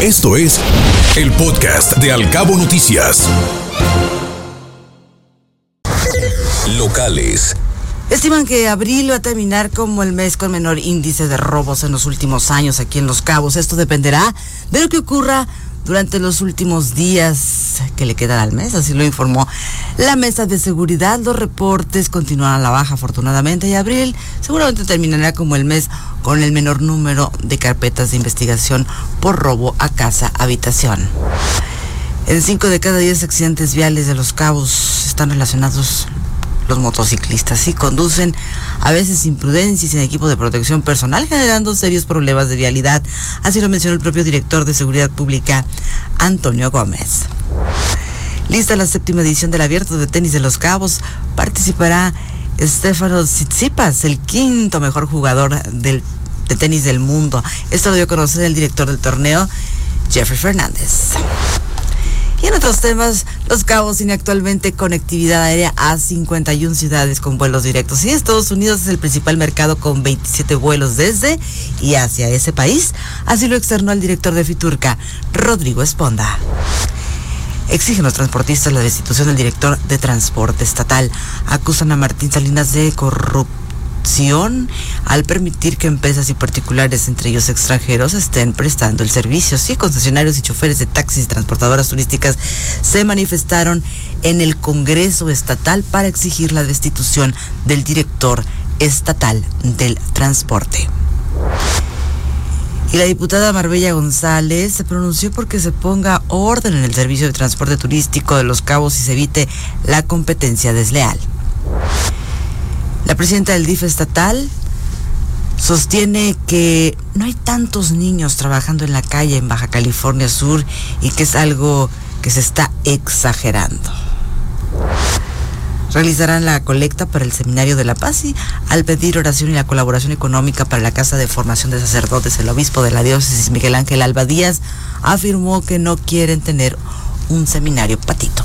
Esto es el podcast de Alcabo Noticias. Locales. Estiman que abril va a terminar como el mes con menor índice de robos en los últimos años aquí en Los Cabos. Esto dependerá de lo que ocurra durante los últimos días que le quedan al mes, así lo informó la mesa de seguridad. Los reportes continúan a la baja afortunadamente y abril seguramente terminará como el mes con el menor número de carpetas de investigación por robo a casa habitación. En cinco de cada diez accidentes viales de los cabos están relacionados los motociclistas y conducen a veces sin prudencia y sin equipo de protección personal, generando serios problemas de vialidad. Así lo mencionó el propio director de Seguridad Pública, Antonio Gómez. Lista la séptima edición del Abierto de Tenis de los Cabos. Participará Estefano Tsitsipas, el quinto mejor jugador del, de tenis del mundo. Esto lo dio a conocer el director del torneo, Jeffrey Fernández. Otros temas, Los Cabos tiene actualmente conectividad aérea a 51 ciudades con vuelos directos. Y Estados Unidos es el principal mercado con 27 vuelos desde y hacia ese país. Así lo externó el director de Fiturca, Rodrigo Esponda. Exigen los transportistas la destitución del director de transporte estatal. Acusan a Martín Salinas de al permitir que empresas y particulares, entre ellos extranjeros, estén prestando el servicio. Sí, concesionarios y choferes de taxis y transportadoras turísticas se manifestaron en el Congreso Estatal para exigir la destitución del director estatal del transporte. Y la diputada Marbella González se pronunció porque se ponga orden en el servicio de transporte turístico de los cabos y se evite la competencia desleal. La presidenta del DIF estatal sostiene que no hay tantos niños trabajando en la calle en Baja California Sur y que es algo que se está exagerando. Realizarán la colecta para el Seminario de la Paz y al pedir oración y la colaboración económica para la Casa de Formación de Sacerdotes, el obispo de la diócesis Miguel Ángel Alba Díaz afirmó que no quieren tener un seminario patito.